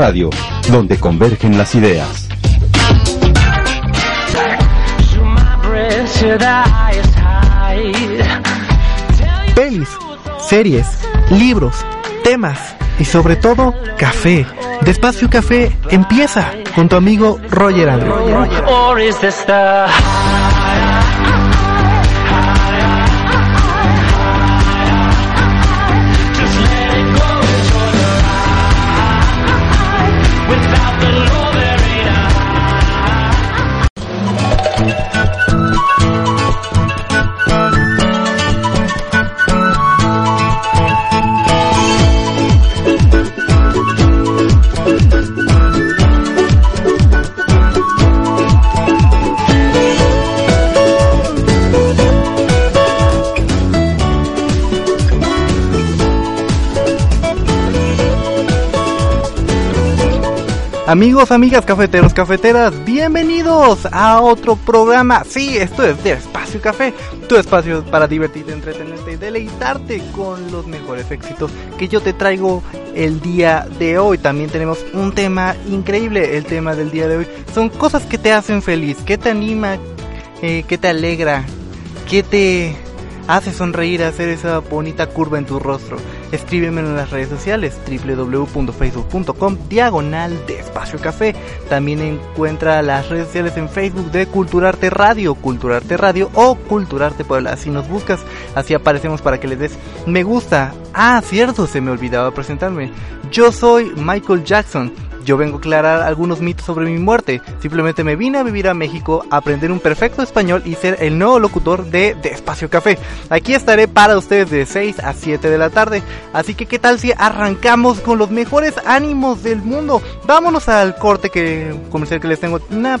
Radio, donde convergen las ideas. Pelis, series, libros, temas y sobre todo café. Despacio Café empieza con tu amigo Roger Andrew. Amigos, amigas, cafeteros, cafeteras, bienvenidos a otro programa. Sí, esto es de Espacio Café, tu espacio para divertirte, entretenerte y deleitarte con los mejores éxitos que yo te traigo el día de hoy. También tenemos un tema increíble, el tema del día de hoy. Son cosas que te hacen feliz, que te anima, eh, que te alegra, que te hace sonreír, hacer esa bonita curva en tu rostro. Escríbeme en las redes sociales www.facebook.com diagonal de espacio café. También encuentra las redes sociales en Facebook de Culturarte Radio, Culturarte Radio o Culturarte Puebla. Si nos buscas, así aparecemos para que le des me gusta. Ah, cierto, se me olvidaba presentarme. Yo soy Michael Jackson yo vengo a aclarar algunos mitos sobre mi muerte. Simplemente me vine a vivir a México, aprender un perfecto español y ser el nuevo locutor de, de Espacio Café. Aquí estaré para ustedes de 6 a 7 de la tarde. Así que qué tal si arrancamos con los mejores ánimos del mundo. Vámonos al corte que comercial que les tengo una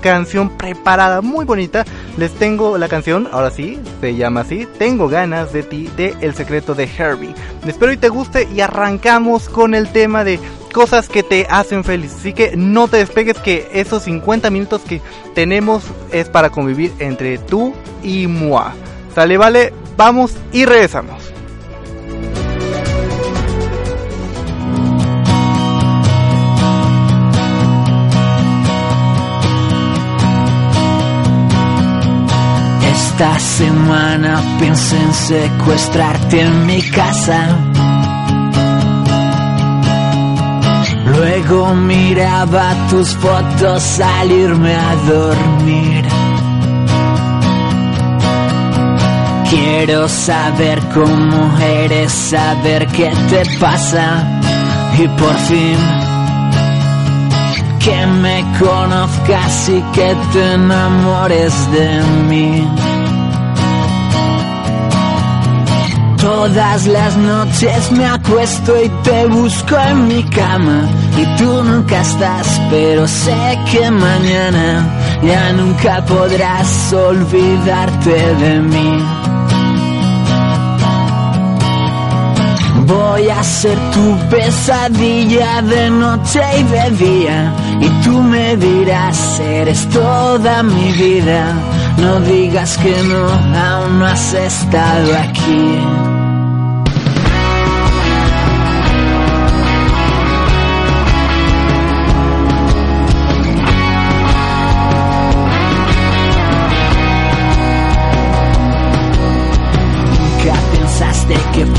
canción preparada muy bonita. Les tengo la canción, ahora sí, se llama así, Tengo ganas de ti, de El secreto de Herbie. Espero y te guste y arrancamos con el tema de cosas que te hacen feliz. Así que no te despegues que esos 50 minutos que tenemos es para convivir entre tú y moi. Sale, vale, vamos y regresamos. Esta semana pensé en secuestrarte en mi casa Luego miraba tus fotos al irme a dormir. Quiero saber cómo eres, saber qué te pasa y por fin que me conozcas y que te enamores de mí. Todas las noches me acuesto y te busco en mi cama y tú nunca estás, pero sé que mañana ya nunca podrás olvidarte de mí. Voy a ser tu pesadilla de noche y de día y tú me dirás, eres toda mi vida. No digas que no, aún no has estado aquí.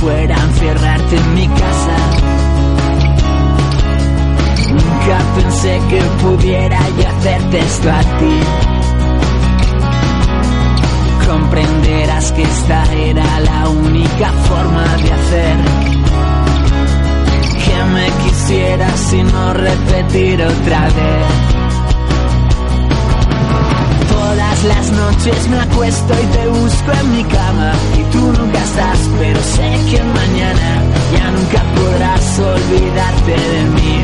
fuera a encerrarte en mi casa. Nunca pensé que pudiera yo hacerte esto a ti. Repetir otra vez. Todas las noches me acuesto y te busco en mi cama y tú nunca estás, pero sé que mañana ya nunca podrás olvidarte de mí.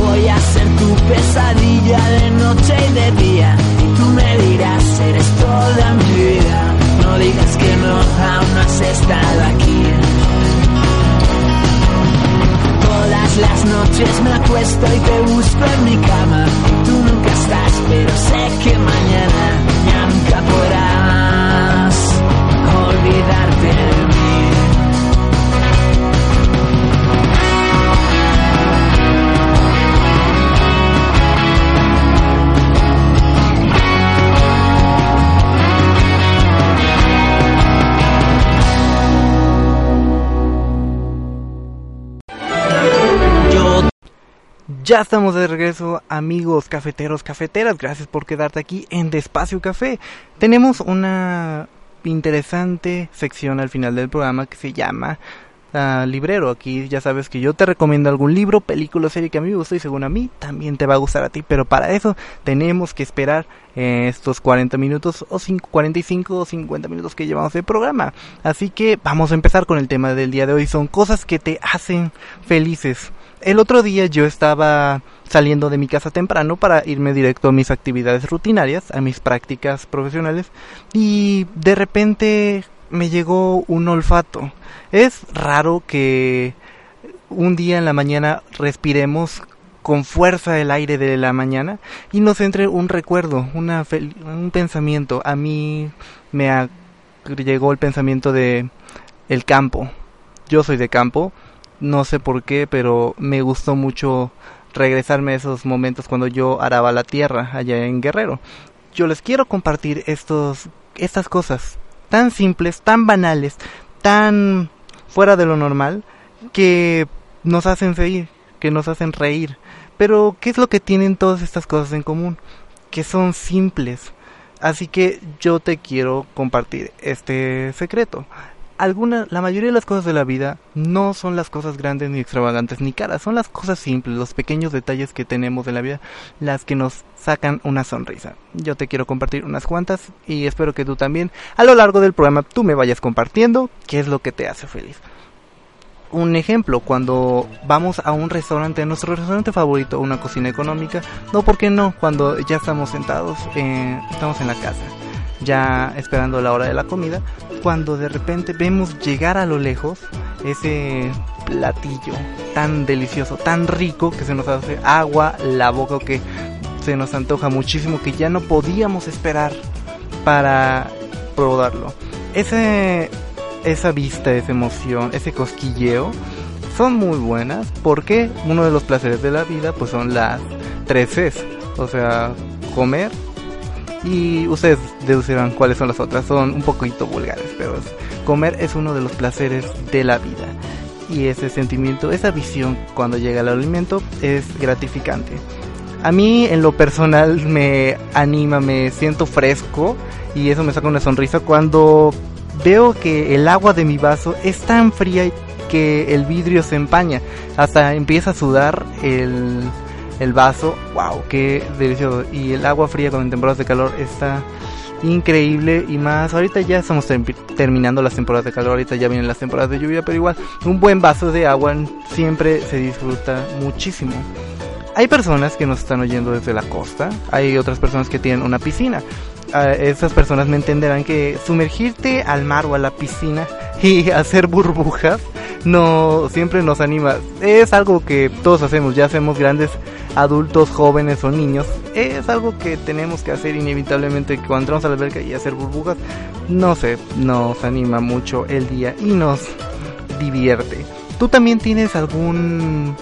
Voy a ser tu pesadilla de noche y de día y tú me dirás, eres toda mi vida. No digas que no, aún no has estado aquí. Las noches me acuesto y te busco en mi cama. Tú nunca estás, pero sé que mañana nunca podrás olvidarte Ya estamos de regreso, amigos cafeteros, cafeteras. Gracias por quedarte aquí en Despacio Café. Tenemos una interesante sección al final del programa que se llama uh, Librero. Aquí ya sabes que yo te recomiendo algún libro, película, serie que a mí me gustó y según a mí también te va a gustar a ti. Pero para eso tenemos que esperar eh, estos 40 minutos o 5, 45 o 50 minutos que llevamos de programa. Así que vamos a empezar con el tema del día de hoy. Son cosas que te hacen felices. El otro día yo estaba saliendo de mi casa temprano para irme directo a mis actividades rutinarias, a mis prácticas profesionales y de repente me llegó un olfato. Es raro que un día en la mañana respiremos con fuerza el aire de la mañana y nos entre un recuerdo, una un pensamiento. A mí me llegó el pensamiento de el campo. Yo soy de campo no sé por qué, pero me gustó mucho regresarme a esos momentos cuando yo araba la tierra allá en Guerrero. Yo les quiero compartir estos, estas cosas tan simples, tan banales, tan fuera de lo normal, que nos hacen reír, que nos hacen reír. Pero, ¿qué es lo que tienen todas estas cosas en común? Que son simples. Así que yo te quiero compartir este secreto alguna, la mayoría de las cosas de la vida no son las cosas grandes ni extravagantes ni caras, son las cosas simples, los pequeños detalles que tenemos en la vida, las que nos sacan una sonrisa. Yo te quiero compartir unas cuantas y espero que tú también a lo largo del programa tú me vayas compartiendo qué es lo que te hace feliz. Un ejemplo, cuando vamos a un restaurante, nuestro restaurante favorito, una cocina económica, no, ¿por qué no? Cuando ya estamos sentados, eh, estamos en la casa ya esperando la hora de la comida, cuando de repente vemos llegar a lo lejos ese platillo tan delicioso, tan rico que se nos hace agua la boca que se nos antoja muchísimo que ya no podíamos esperar para probarlo. Ese, esa vista, esa emoción, ese cosquilleo son muy buenas porque uno de los placeres de la vida pues son las tres Cs, o sea, comer, y ustedes deducirán cuáles son las otras. Son un poquito vulgares, pero comer es uno de los placeres de la vida. Y ese sentimiento, esa visión cuando llega el alimento es gratificante. A mí en lo personal me anima, me siento fresco y eso me saca una sonrisa cuando veo que el agua de mi vaso es tan fría que el vidrio se empaña. Hasta empieza a sudar el, el vaso, wow, qué delicioso. Y el agua fría con temporadas de calor está increíble y más. Ahorita ya estamos terminando las temporadas de calor, ahorita ya vienen las temporadas de lluvia, pero igual un buen vaso de agua siempre se disfruta muchísimo. Hay personas que nos están oyendo desde la costa, hay otras personas que tienen una piscina. Uh, esas personas me entenderán que sumergirte al mar o a la piscina y hacer burbujas no siempre nos anima. Es algo que todos hacemos, ya hacemos grandes adultos, jóvenes o niños. Es algo que tenemos que hacer inevitablemente cuando entramos a la alberca y hacer burbujas. No sé, nos anima mucho el día y nos divierte. ¿Tú también tienes algún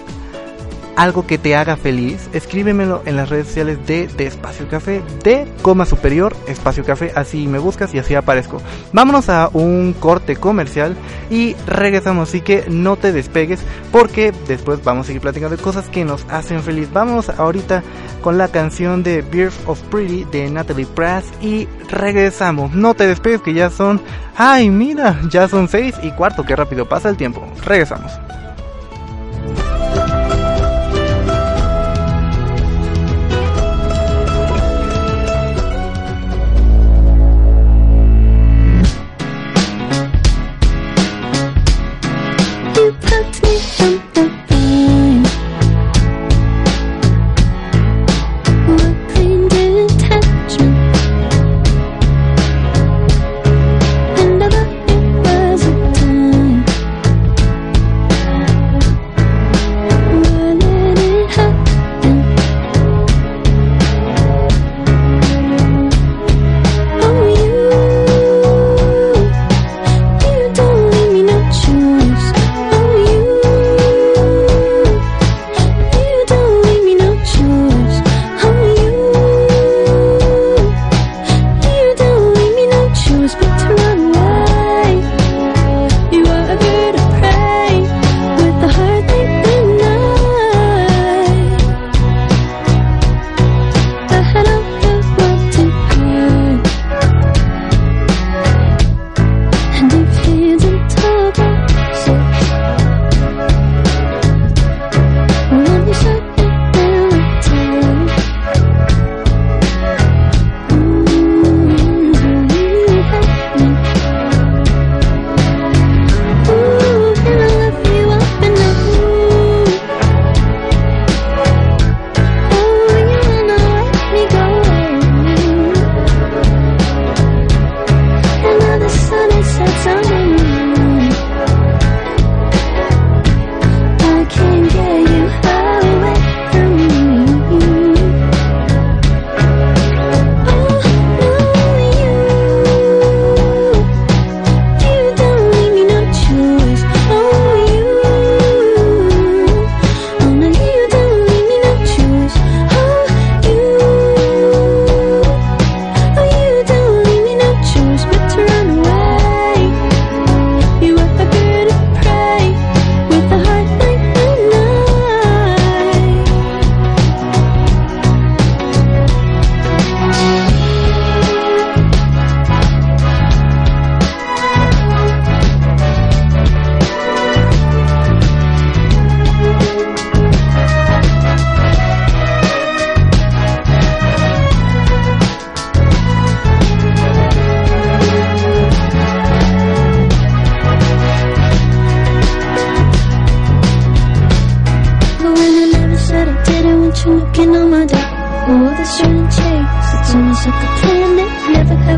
algo que te haga feliz, escríbemelo en las redes sociales de, de Espacio Café, de coma superior Espacio Café, así me buscas y así aparezco. Vámonos a un corte comercial y regresamos, así que no te despegues porque después vamos a seguir platicando de cosas que nos hacen feliz. Vamos ahorita con la canción de Birth of Pretty de Natalie Prass y regresamos. No te despegues que ya son, ay mira, ya son seis y cuarto, qué rápido pasa el tiempo. Regresamos.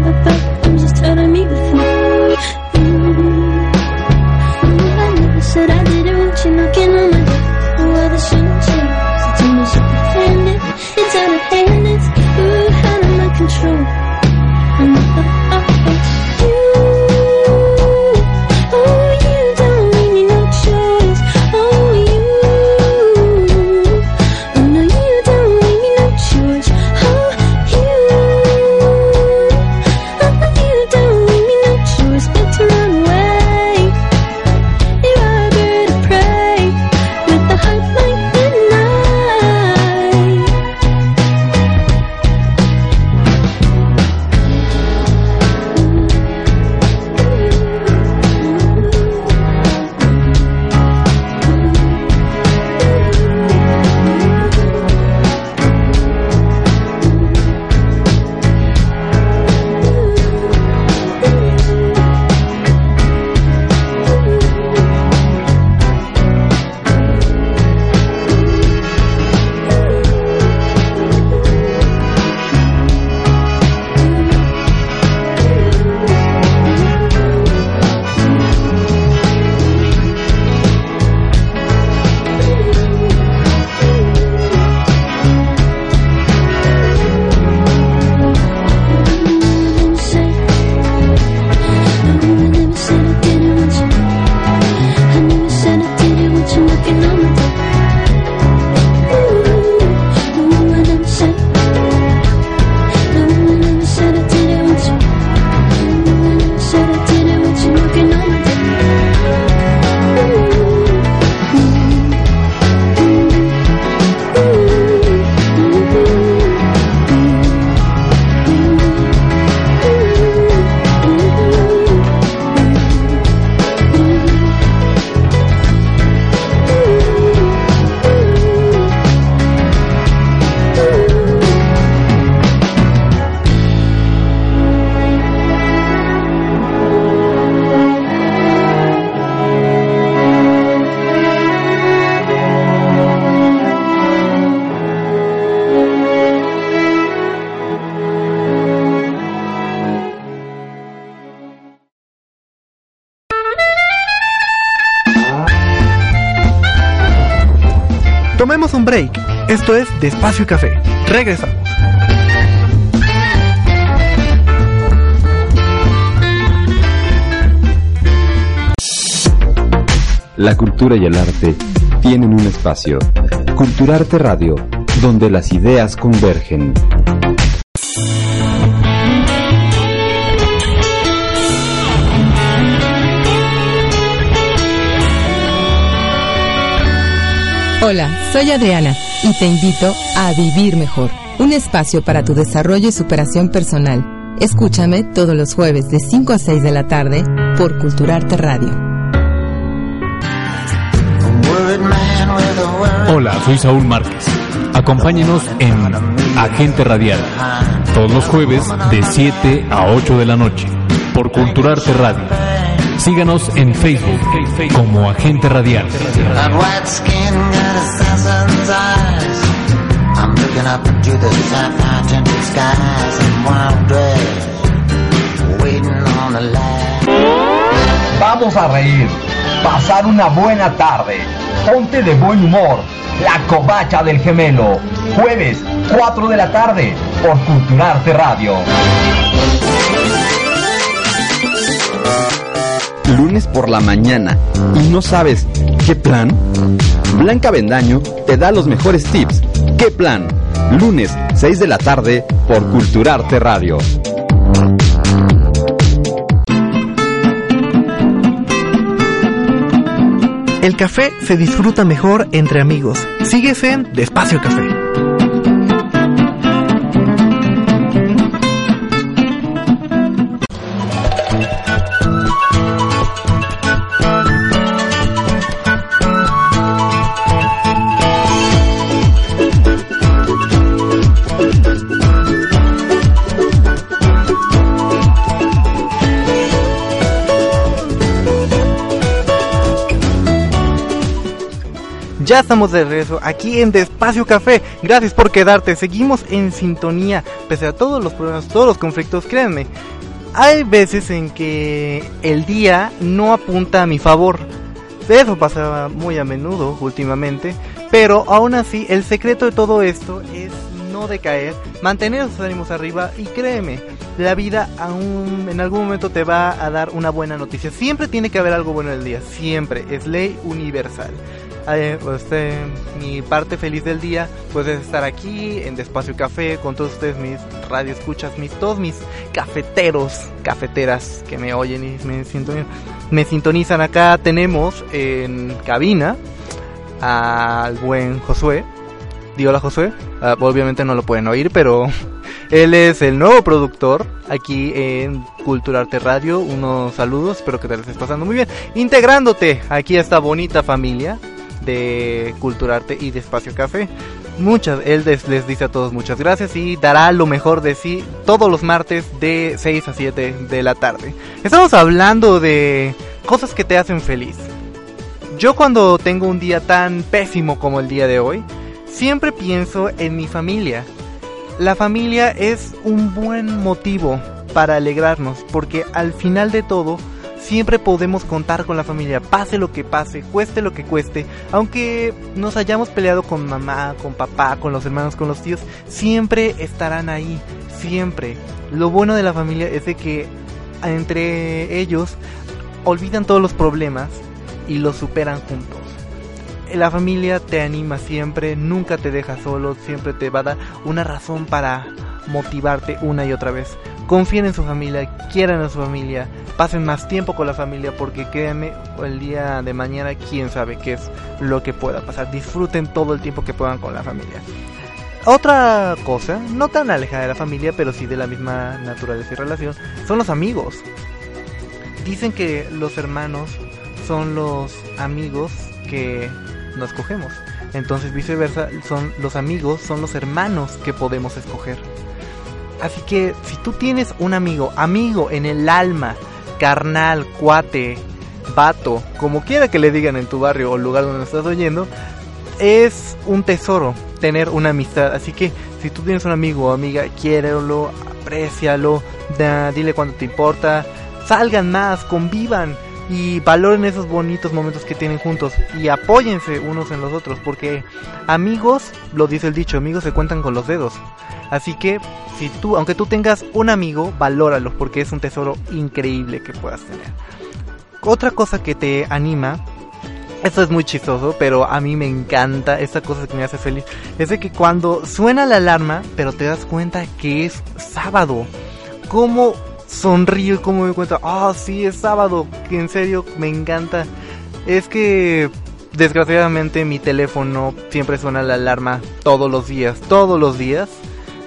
the Esto es Despacio y Café. Regresamos. La cultura y el arte tienen un espacio. Culturarte Radio, donde las ideas convergen. Hola, soy Adriana y te invito a Vivir Mejor, un espacio para tu desarrollo y superación personal. Escúchame todos los jueves de 5 a 6 de la tarde por Culturarte Radio. Hola, soy Saúl Márquez. Acompáñenos en Agente Radial, todos los jueves de 7 a 8 de la noche, por Culturarte Radio. Síganos en Facebook como Agente Radial. Vamos a reír, pasar una buena tarde. Ponte de buen humor. La covacha del gemelo. Jueves, 4 de la tarde, por Culturarte Radio. Lunes por la mañana y no sabes qué plan. Blanca Bendaño te da los mejores tips. ¿Qué plan? Lunes, 6 de la tarde por Culturarte Radio. El café se disfruta mejor entre amigos. Sigues en Despacio Café. Ya estamos de regreso aquí en Despacio Café. Gracias por quedarte. Seguimos en sintonía. Pese a todos los problemas, todos los conflictos, créanme. Hay veces en que el día no apunta a mi favor. Eso pasa muy a menudo últimamente. Pero aún así, el secreto de todo esto es no decaer, mantener sus ánimos arriba y créeme, la vida aún en algún momento te va a dar una buena noticia. Siempre tiene que haber algo bueno en el día, siempre, es ley universal. Eh, este, mi parte feliz del día pues es estar aquí en Despacio Café con todos ustedes mis radioescuchas, mis todos mis cafeteros, cafeteras que me oyen y me sintonizan, me sintonizan acá. Tenemos en cabina al buen Josué. Di hola Josué. Ah, obviamente no lo pueden oír, pero él es el nuevo productor aquí en Culturarte Radio. Unos saludos, espero que te lo estés pasando muy bien. Integrándote aquí a esta bonita familia de Culturarte y de Espacio Café. Muchas, él les, les dice a todos muchas gracias y dará lo mejor de sí todos los martes de 6 a 7 de la tarde. Estamos hablando de cosas que te hacen feliz. Yo cuando tengo un día tan pésimo como el día de hoy, siempre pienso en mi familia. La familia es un buen motivo para alegrarnos porque al final de todo siempre podemos contar con la familia, pase lo que pase, cueste lo que cueste, aunque nos hayamos peleado con mamá, con papá, con los hermanos, con los tíos, siempre estarán ahí, siempre. Lo bueno de la familia es de que entre ellos olvidan todos los problemas y los superan juntos. La familia te anima siempre, nunca te deja solo, siempre te va a dar una razón para motivarte una y otra vez. Confíen en su familia, quieran a su familia, pasen más tiempo con la familia porque créanme, el día de mañana quién sabe qué es lo que pueda pasar. Disfruten todo el tiempo que puedan con la familia. Otra cosa, no tan alejada de la familia, pero sí de la misma naturaleza y relación, son los amigos. Dicen que los hermanos son los amigos que nos cogemos. Entonces viceversa, son los amigos, son los hermanos que podemos escoger. Así que si tú tienes un amigo, amigo en el alma, carnal, cuate, vato, como quiera que le digan en tu barrio o lugar donde estás oyendo, es un tesoro tener una amistad. Así que si tú tienes un amigo o amiga, quiérelo, aprecialo, da- dile cuánto te importa, salgan más, convivan y valoren esos bonitos momentos que tienen juntos y apóyense unos en los otros porque amigos, lo dice el dicho, amigos se cuentan con los dedos. Así que si tú, aunque tú tengas un amigo, valóralo porque es un tesoro increíble que puedas tener. Otra cosa que te anima esto es muy chistoso, pero a mí me encanta, esta cosa que me hace feliz, es de que cuando suena la alarma, pero te das cuenta que es sábado, cómo sonrío y cómo me cuenta, ah, sí, es sábado, que en serio me encanta. Es que desgraciadamente mi teléfono siempre suena la alarma todos los días, todos los días.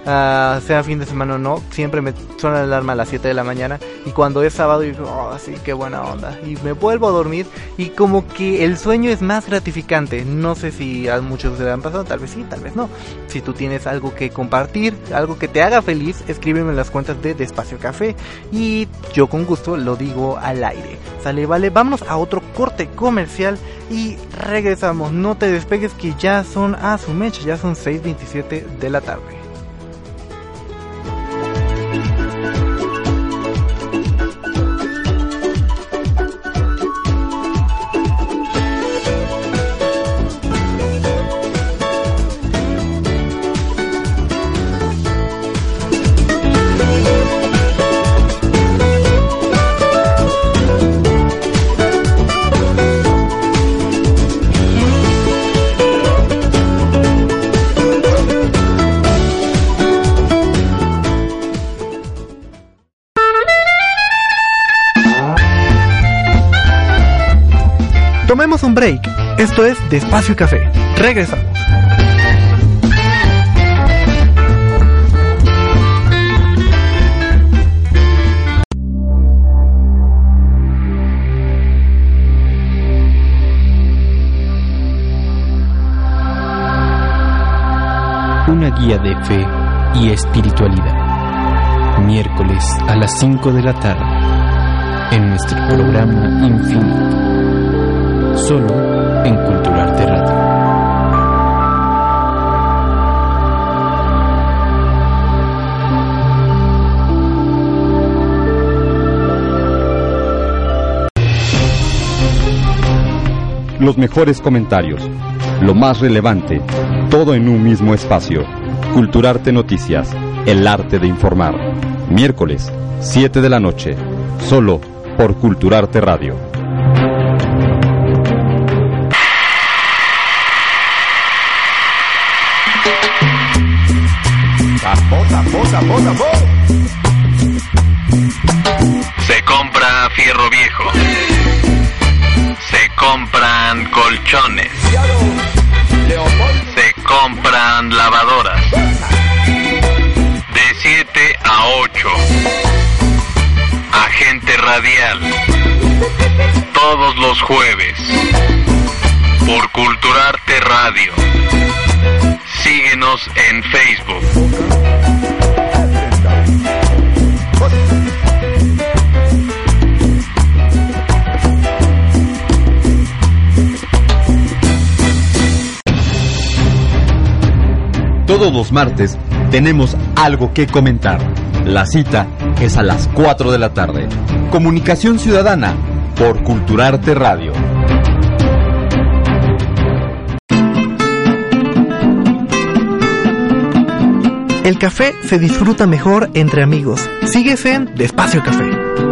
Ah, sea fin de semana o no, siempre me suena la alarma a las 7 de la mañana y cuando es sábado digo, oh, sí, qué buena onda. Y me vuelvo a dormir y como que el sueño es más gratificante. No sé si a muchos se le han pasado, tal vez sí, tal vez no. Si tú tienes algo que compartir, algo que te haga feliz, escríbeme en las cuentas de Despacio Café y yo con gusto lo digo al aire. Sale, vale, vámonos a otro corte comercial y regresamos. No te despegues que ya son a su mecha, ya son 6.27 de la tarde. Esto es Despacio Café. Regresamos. Una guía de fe y espiritualidad. Miércoles a las 5 de la tarde. En nuestro programa Infinito. Solo en Culturarte Radio. Los mejores comentarios, lo más relevante, todo en un mismo espacio. Culturarte Noticias, el arte de informar. Miércoles, 7 de la noche, solo por Culturarte Radio. Se compra fierro viejo. Se compran colchones. Se compran lavadoras. De 7 a 8. Agente radial. Todos los jueves. Por Culturarte Radio. Síguenos en Facebook. Todos los martes tenemos algo que comentar. La cita es a las 4 de la tarde. Comunicación Ciudadana por Culturarte Radio El café se disfruta mejor entre amigos. Síguese en Despacio Café.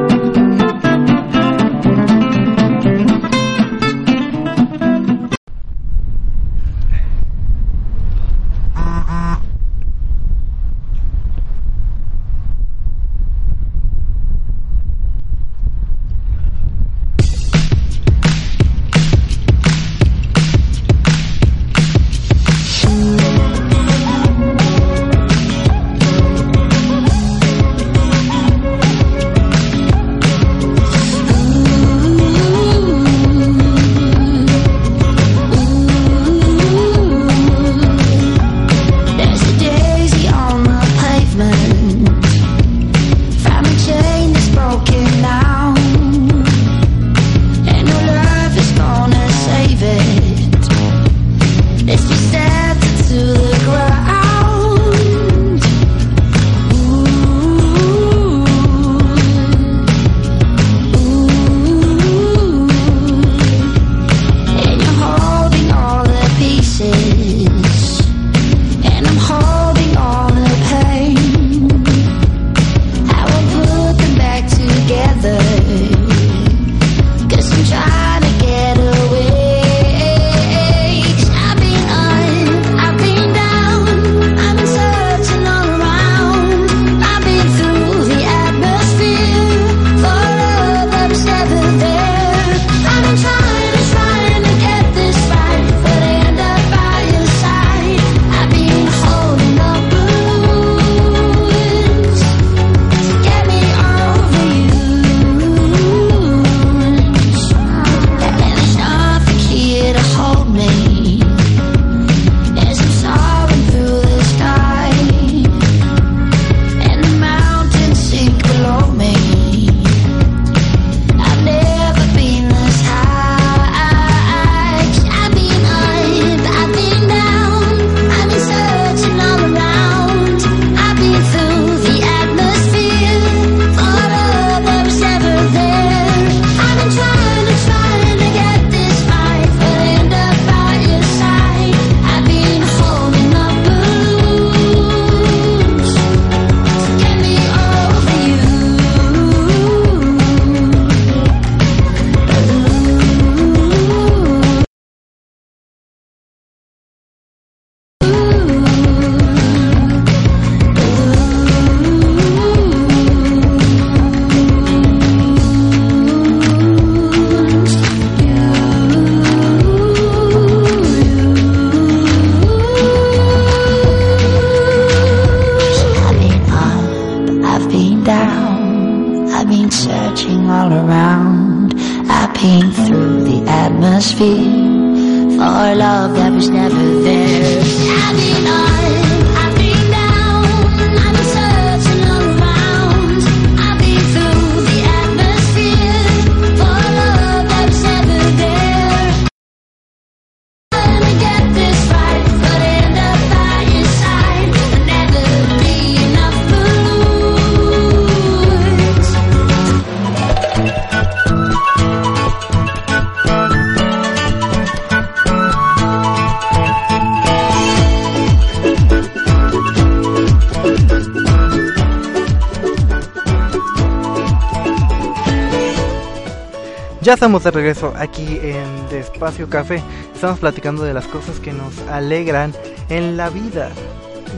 Estamos de regreso aquí en Despacio Café. Estamos platicando de las cosas que nos alegran en la vida.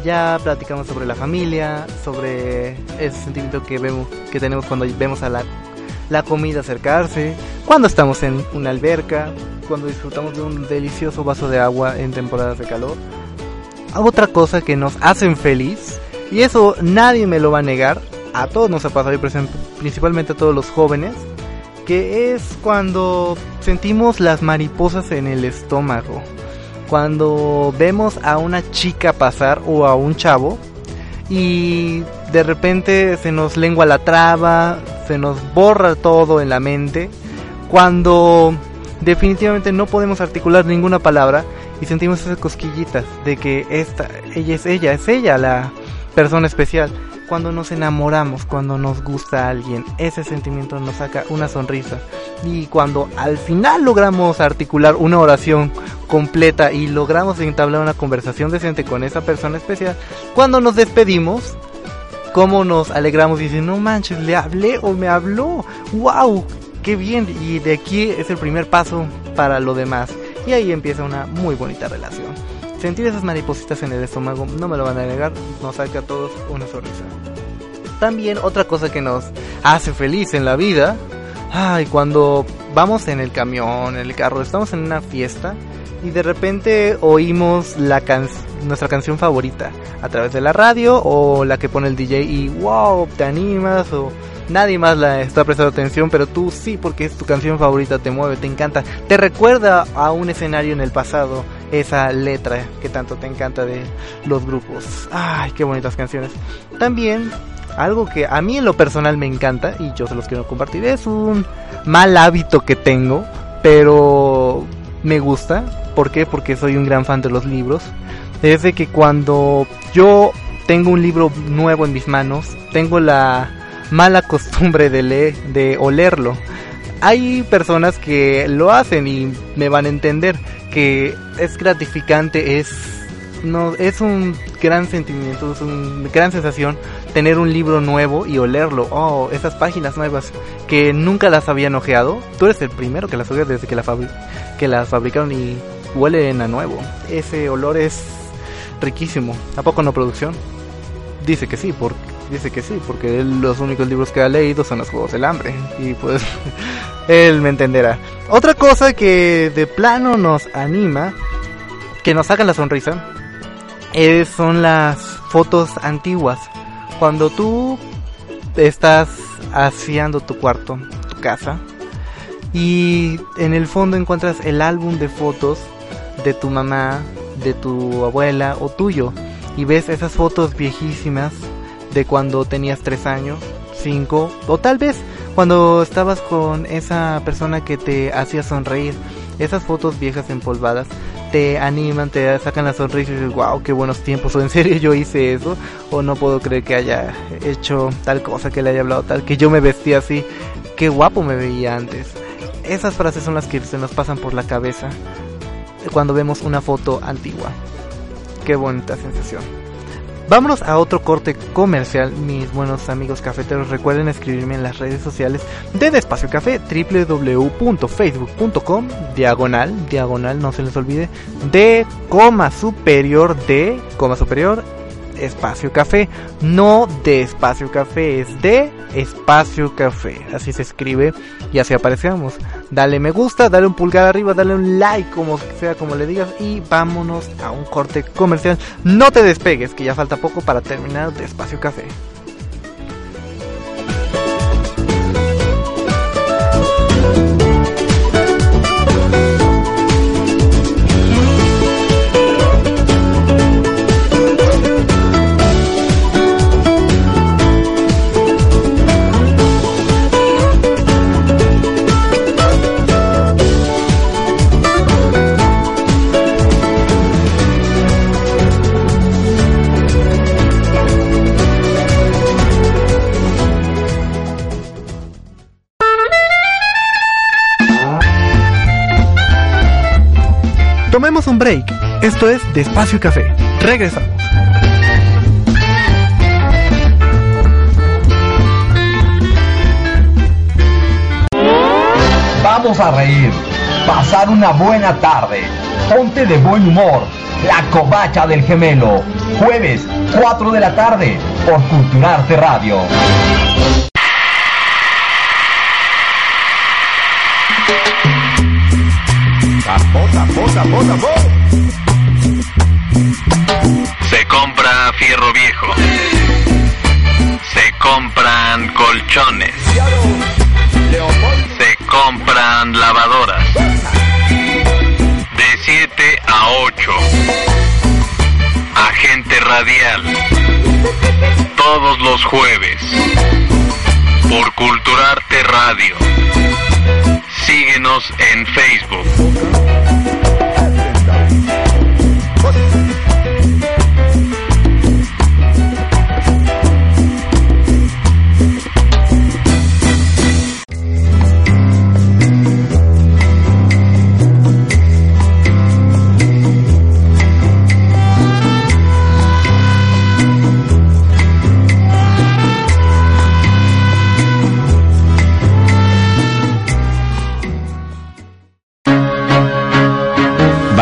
Ya platicamos sobre la familia, sobre ese sentimiento que vemos, que tenemos cuando vemos a la, la comida acercarse, cuando estamos en una alberca, cuando disfrutamos de un delicioso vaso de agua en temporadas de calor. Otra cosa que nos hacen feliz, y eso nadie me lo va a negar, a todos nos ha pasado, y principalmente a todos los jóvenes, que es cuando sentimos las mariposas en el estómago. Cuando vemos a una chica pasar o a un chavo y de repente se nos lengua la traba, se nos borra todo en la mente. Cuando definitivamente no podemos articular ninguna palabra y sentimos esas cosquillitas de que esta, ella es ella, es ella la persona especial cuando nos enamoramos, cuando nos gusta alguien, ese sentimiento nos saca una sonrisa. Y cuando al final logramos articular una oración completa y logramos entablar una conversación decente con esa persona especial, cuando nos despedimos, cómo nos alegramos y dicen, no manches, le hablé o me habló, wow, qué bien. Y de aquí es el primer paso para lo demás. Y ahí empieza una muy bonita relación. Sentir esas maripositas en el estómago, no me lo van a negar, nos saca a todos una sonrisa. También otra cosa que nos hace feliz en la vida, ay, cuando vamos en el camión, en el carro, estamos en una fiesta y de repente oímos nuestra canción favorita a través de la radio o la que pone el DJ y wow, te animas o nadie más la está prestando atención, pero tú sí porque es tu canción favorita, te mueve, te encanta, te recuerda a un escenario en el pasado esa letra que tanto te encanta de los grupos. Ay, qué bonitas canciones. También algo que a mí en lo personal me encanta y yo se los quiero compartir es un mal hábito que tengo, pero me gusta. ¿Por qué? Porque soy un gran fan de los libros. Desde que cuando yo tengo un libro nuevo en mis manos, tengo la mala costumbre de leer, de olerlo hay personas que lo hacen y me van a entender que es gratificante, es no es un gran sentimiento, es una gran sensación tener un libro nuevo y olerlo. Oh, esas páginas nuevas que nunca las habían ojeado. Tú eres el primero que las ojeas desde que, la que las fabricaron y huelen a nuevo. Ese olor es riquísimo. ¿A poco no producción? Dice que sí, porque dice que sí, porque los únicos libros que ha leído son los Juegos del Hambre. Y pues él me entenderá. Otra cosa que de plano nos anima, que nos saca la sonrisa, es, son las fotos antiguas. Cuando tú estás haciendo tu cuarto, tu casa, y en el fondo encuentras el álbum de fotos de tu mamá, de tu abuela o tuyo, y ves esas fotos viejísimas de cuando tenías 3 años, 5 o tal vez cuando estabas con esa persona que te hacía sonreír. Esas fotos viejas empolvadas te animan, te sacan la sonrisa y dices, wow, qué buenos tiempos, o en serio yo hice eso, o no puedo creer que haya hecho tal cosa, que le haya hablado tal, que yo me vestía así, qué guapo me veía antes. Esas frases son las que se nos pasan por la cabeza cuando vemos una foto antigua. Qué bonita sensación. Vámonos a otro corte comercial, mis buenos amigos cafeteros. Recuerden escribirme en las redes sociales de Despacio Café, www.facebook.com, diagonal, diagonal, no se les olvide, de coma superior de, coma superior, espacio café. No de espacio café, es de espacio café. Así se escribe y así aparecemos. Dale me gusta, dale un pulgar arriba, dale un like, como sea como le digas. Y vámonos a un corte comercial. No te despegues, que ya falta poco para terminar de espacio café. Esto es Despacio y Café. Regresamos. Vamos a reír, pasar una buena tarde, ponte de buen humor. La Covacha del Gemelo, jueves 4 de la tarde por Culturarte Radio. Se compra fierro viejo. Se compran colchones. Se compran lavadoras. De 7 a 8. Agente radial. Todos los jueves. Por Culturarte Radio. Síguenos en Facebook.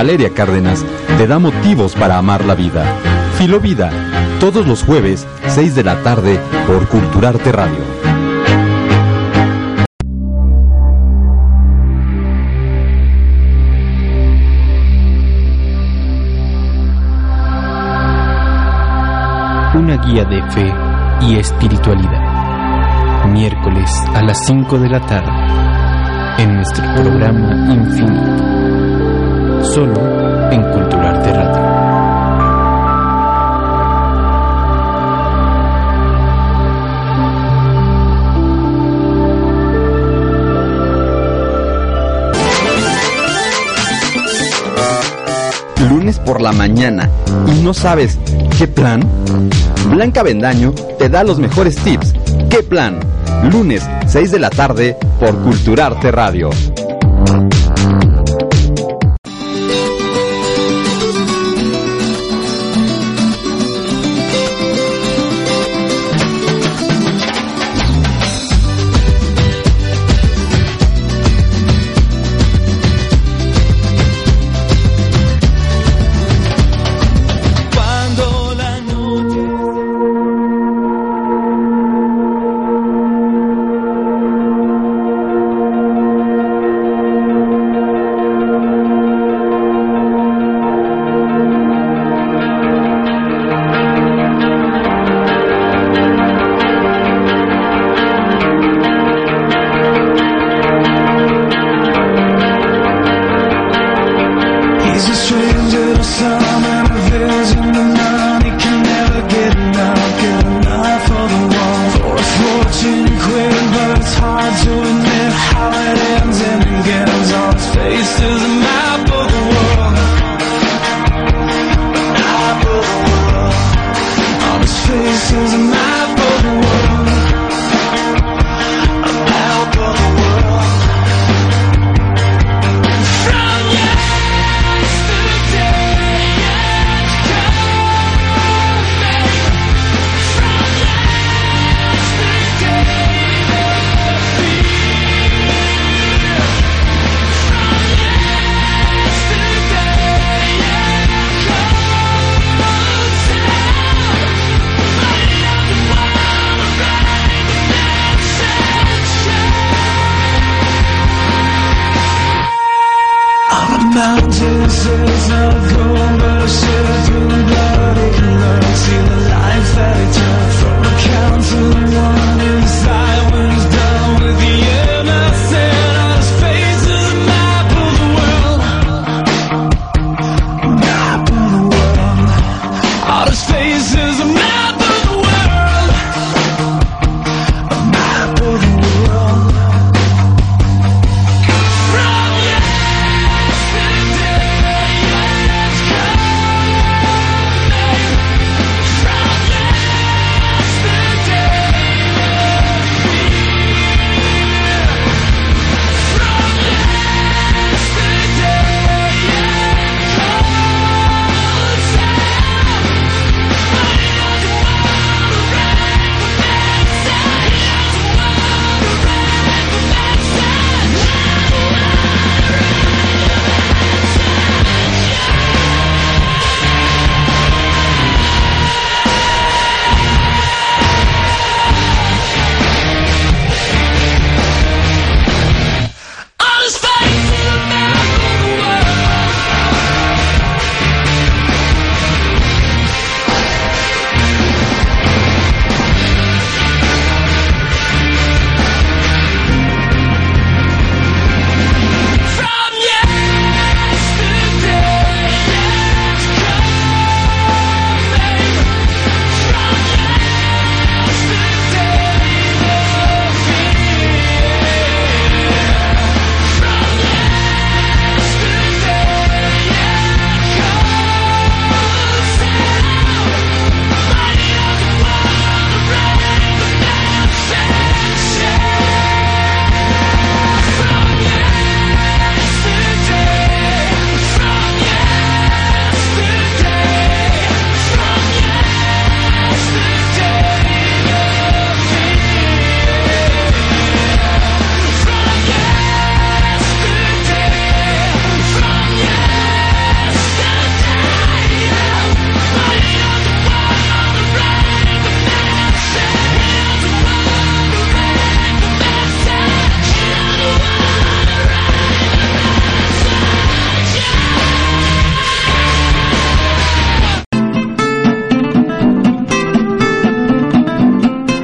Valeria Cárdenas te da motivos para amar la vida. Filovida, todos los jueves, 6 de la tarde, por Culturarte Radio. Una guía de fe y espiritualidad. Miércoles a las 5 de la tarde. En nuestro programa Infinito. Solo en Culturarte Radio. Lunes por la mañana y no sabes qué plan? Blanca Bendaño te da los mejores tips. ¿Qué plan? Lunes, 6 de la tarde por Culturarte Radio.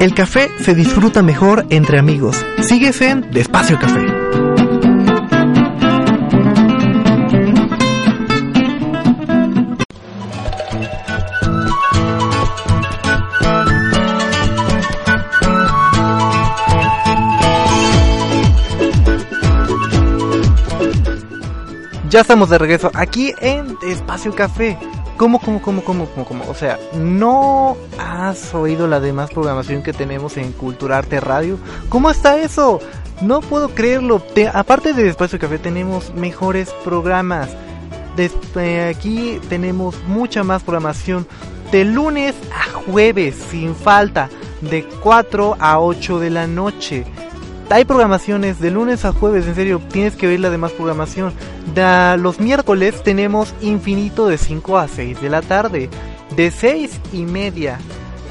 El café se disfruta mejor entre amigos. Sigues en Despacio Café. Ya estamos de regreso aquí en Espacio Café. ¿Cómo, cómo, cómo, cómo, cómo, cómo? O sea, ¿no has oído la demás programación que tenemos en Culturarte Radio? ¿Cómo está eso? No puedo creerlo. Te- aparte de Espacio Café tenemos mejores programas. Desde aquí tenemos mucha más programación. De lunes a jueves, sin falta. De 4 a 8 de la noche. Hay programaciones de lunes a jueves, en serio, tienes que ver la demás programación. Los miércoles tenemos infinito de 5 a 6 de la tarde. De 6 y media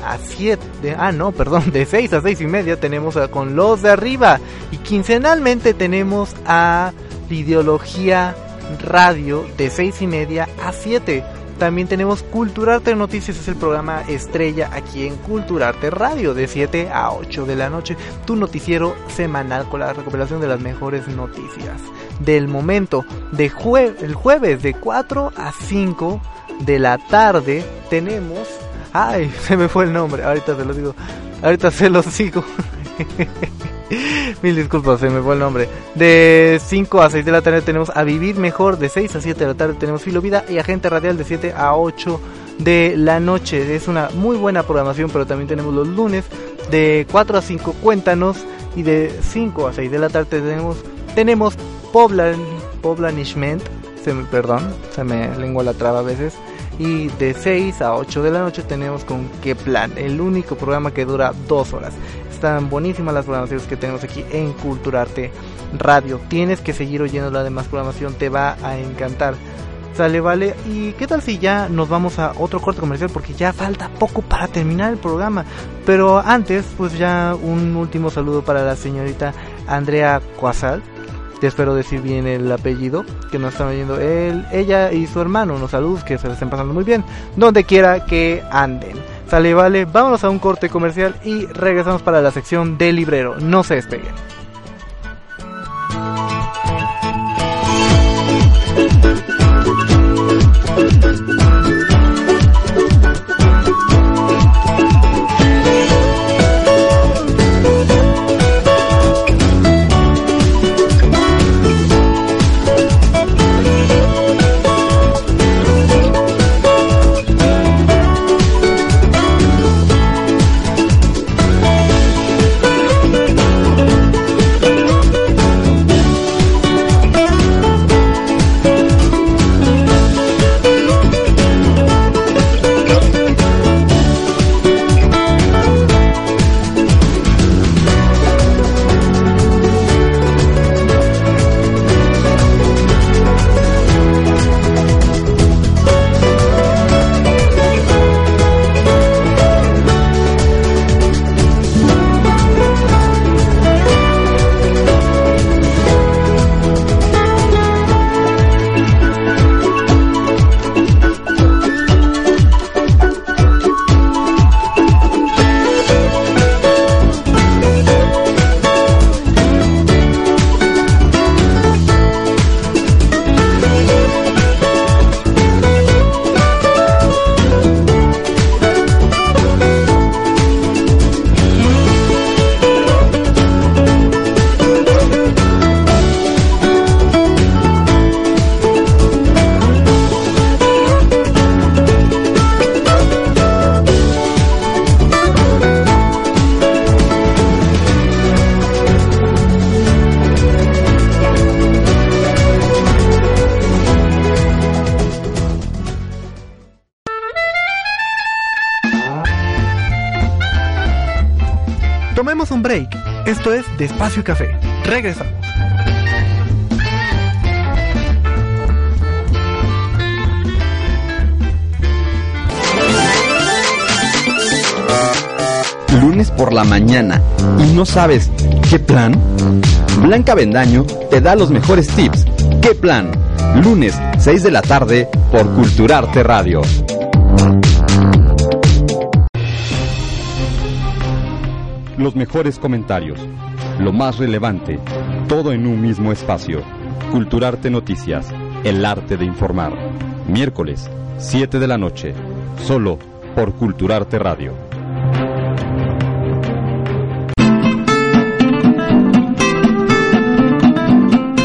a 7, ah no, perdón, de 6 a 6 y media tenemos a con los de arriba. Y quincenalmente tenemos a Ideología Radio de 6 y media a 7. También tenemos Culturarte Noticias, es el programa estrella aquí en Culturarte Radio de 7 a 8 de la noche. Tu noticiero semanal con la recopilación de las mejores noticias del momento. De jue el jueves de 4 a 5 de la tarde tenemos... Ay, se me fue el nombre, ahorita se lo digo. Ahorita se lo sigo. Mil disculpas, se me fue el nombre. De 5 a 6 de la tarde tenemos A Vivir Mejor. De 6 a 7 de la tarde tenemos Filo Vida. Y Agente Radial de 7 a 8 de la noche. Es una muy buena programación, pero también tenemos los lunes. De 4 a 5 Cuéntanos. Y de 5 a 6 de la tarde tenemos, tenemos Poblan, Poblanishment. Se me, perdón, se me lengua la traba a veces. Y de 6 a 8 de la noche tenemos con qué plan, el único programa que dura 2 horas. Están buenísimas las programaciones que tenemos aquí en Culturarte Radio. Tienes que seguir oyendo la demás programación, te va a encantar. Sale, vale. ¿Y qué tal si ya nos vamos a otro corte comercial? Porque ya falta poco para terminar el programa. Pero antes, pues ya un último saludo para la señorita Andrea Cuasal. Te espero decir bien el apellido que nos están oyendo él, ella y su hermano. Unos saludos que se les estén pasando muy bien, donde quiera que anden. Sale, vale, vámonos a un corte comercial y regresamos para la sección del librero. No se despeguen. Es Despacio y Café. Regresamos. Lunes por la mañana y no sabes qué plan? Blanca Bendaño te da los mejores tips. ¿Qué plan? Lunes, 6 de la tarde por Culturarte Radio. Los mejores comentarios, lo más relevante, todo en un mismo espacio. Culturarte Noticias, el arte de informar. Miércoles, 7 de la noche, solo por Culturarte Radio.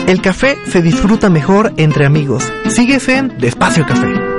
El café se disfruta mejor entre amigos. Sigues en Despacio Café.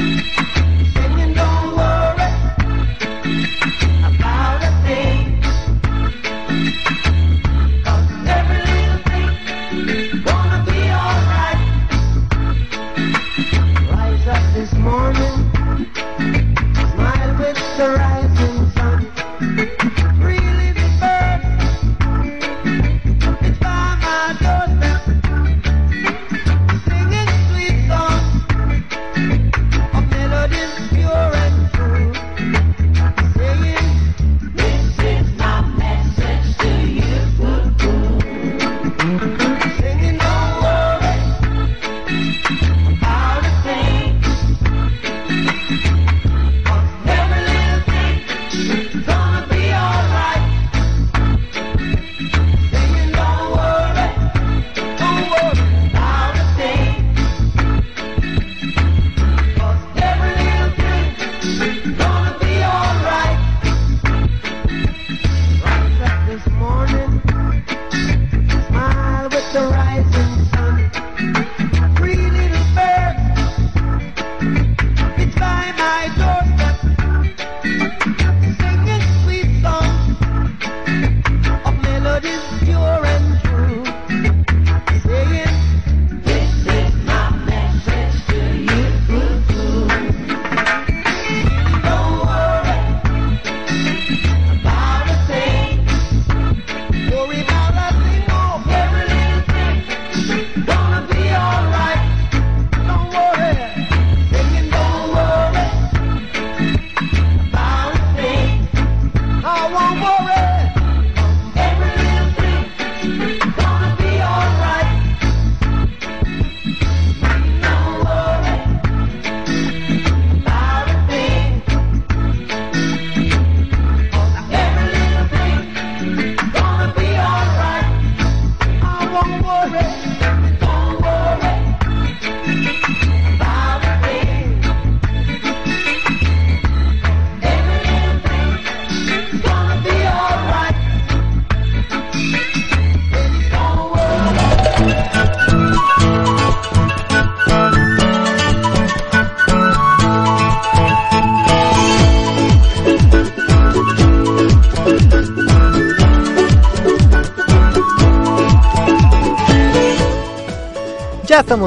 Thank you.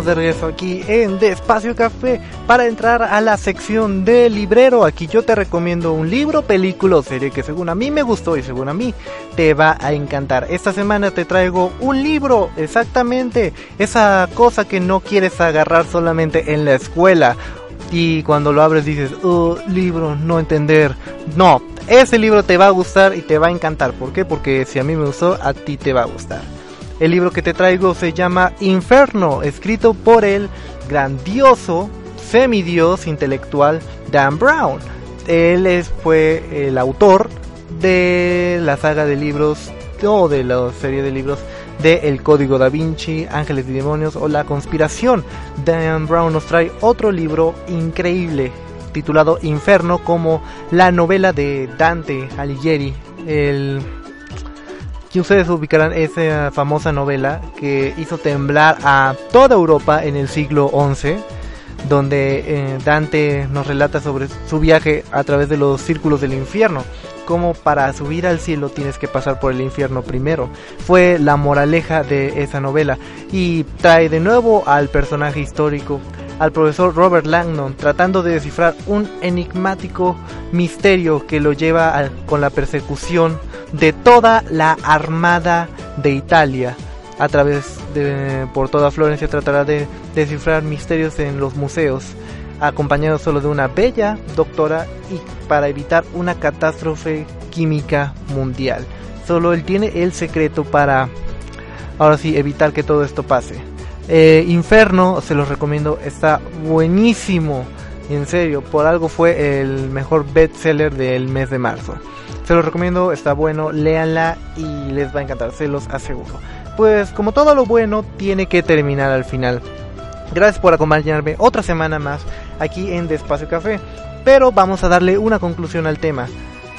De regreso aquí en Despacio Café para entrar a la sección de librero. Aquí yo te recomiendo un libro, película o serie que según a mí me gustó y según a mí te va a encantar. Esta semana te traigo un libro, exactamente, esa cosa que no quieres agarrar solamente en la escuela. Y cuando lo abres dices, oh, libro, no entender. No, ese libro te va a gustar y te va a encantar. ¿Por qué? Porque si a mí me gustó, a ti te va a gustar. El libro que te traigo se llama Inferno, escrito por el grandioso semidios intelectual Dan Brown. Él es, fue el autor de la saga de libros o de la serie de libros de El Código da Vinci, Ángeles y Demonios o La Conspiración. Dan Brown nos trae otro libro increíble titulado Inferno como la novela de Dante Alighieri, el que ustedes ubicarán esa famosa novela que hizo temblar a toda Europa en el siglo XI, donde eh, Dante nos relata sobre su viaje a través de los círculos del infierno. Como para subir al cielo tienes que pasar por el infierno primero. Fue la moraleja de esa novela. Y trae de nuevo al personaje histórico, al profesor Robert Langdon, tratando de descifrar un enigmático misterio que lo lleva con la persecución de toda la armada de Italia. A través de por toda Florencia tratará de descifrar misterios en los museos, acompañado solo de una bella doctora y para evitar una catástrofe química mundial. Solo él tiene el secreto para ahora sí evitar que todo esto pase. Eh, Inferno, se los recomiendo, está buenísimo. En serio, por algo fue el mejor bestseller del mes de marzo. Se los recomiendo, está bueno, léanla y les va a encantar, se los aseguro. Pues como todo lo bueno, tiene que terminar al final. Gracias por acompañarme otra semana más aquí en Despacio Café. Pero vamos a darle una conclusión al tema.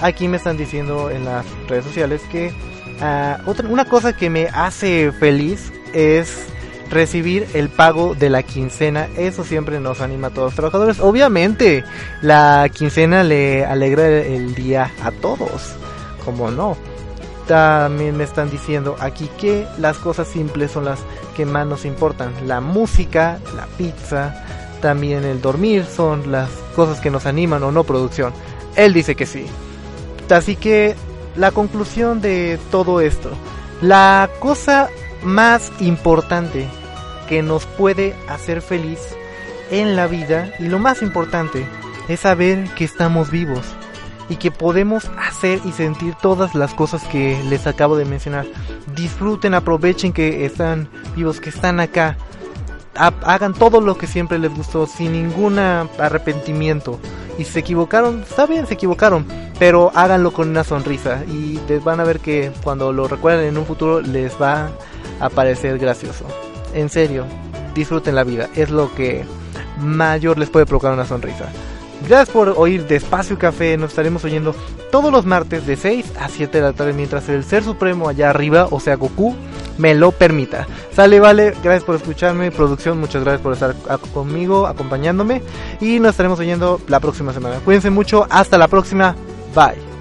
Aquí me están diciendo en las redes sociales que ah, otra, una cosa que me hace feliz es recibir el pago de la quincena. Eso siempre nos anima a todos los trabajadores. Obviamente, la quincena le alegra el día a todos. Como no. También me están diciendo aquí que las cosas simples son las que más nos importan. La música, la pizza, también el dormir son las cosas que nos animan o no producción. Él dice que sí. Así que la conclusión de todo esto, la cosa más importante que nos puede hacer feliz en la vida y lo más importante es saber que estamos vivos y que podemos hacer y sentir todas las cosas que les acabo de mencionar. Disfruten, aprovechen que están vivos, que están acá. Ha- Hagan todo lo que siempre les gustó sin ningún arrepentimiento. Y si se equivocaron, está bien, se equivocaron, pero háganlo con una sonrisa y les van a ver que cuando lo recuerden en un futuro les va a parecer gracioso. En serio, disfruten la vida, es lo que mayor les puede provocar una sonrisa. Gracias por oír Despacio Café. Nos estaremos oyendo todos los martes de 6 a 7 de la tarde mientras el Ser Supremo allá arriba, o sea Goku, me lo permita. Sale, vale. Gracias por escucharme. Producción, muchas gracias por estar conmigo, acompañándome. Y nos estaremos oyendo la próxima semana. Cuídense mucho. Hasta la próxima. Bye.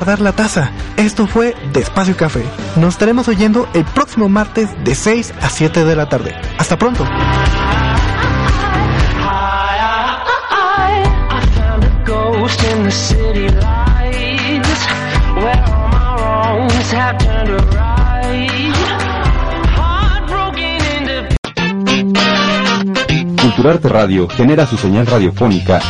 Guardar la taza. Esto fue Despacio Café. Nos estaremos oyendo el próximo martes de 6 a 7 de la tarde. Hasta pronto. Culturarte Radio genera su señal radiofónica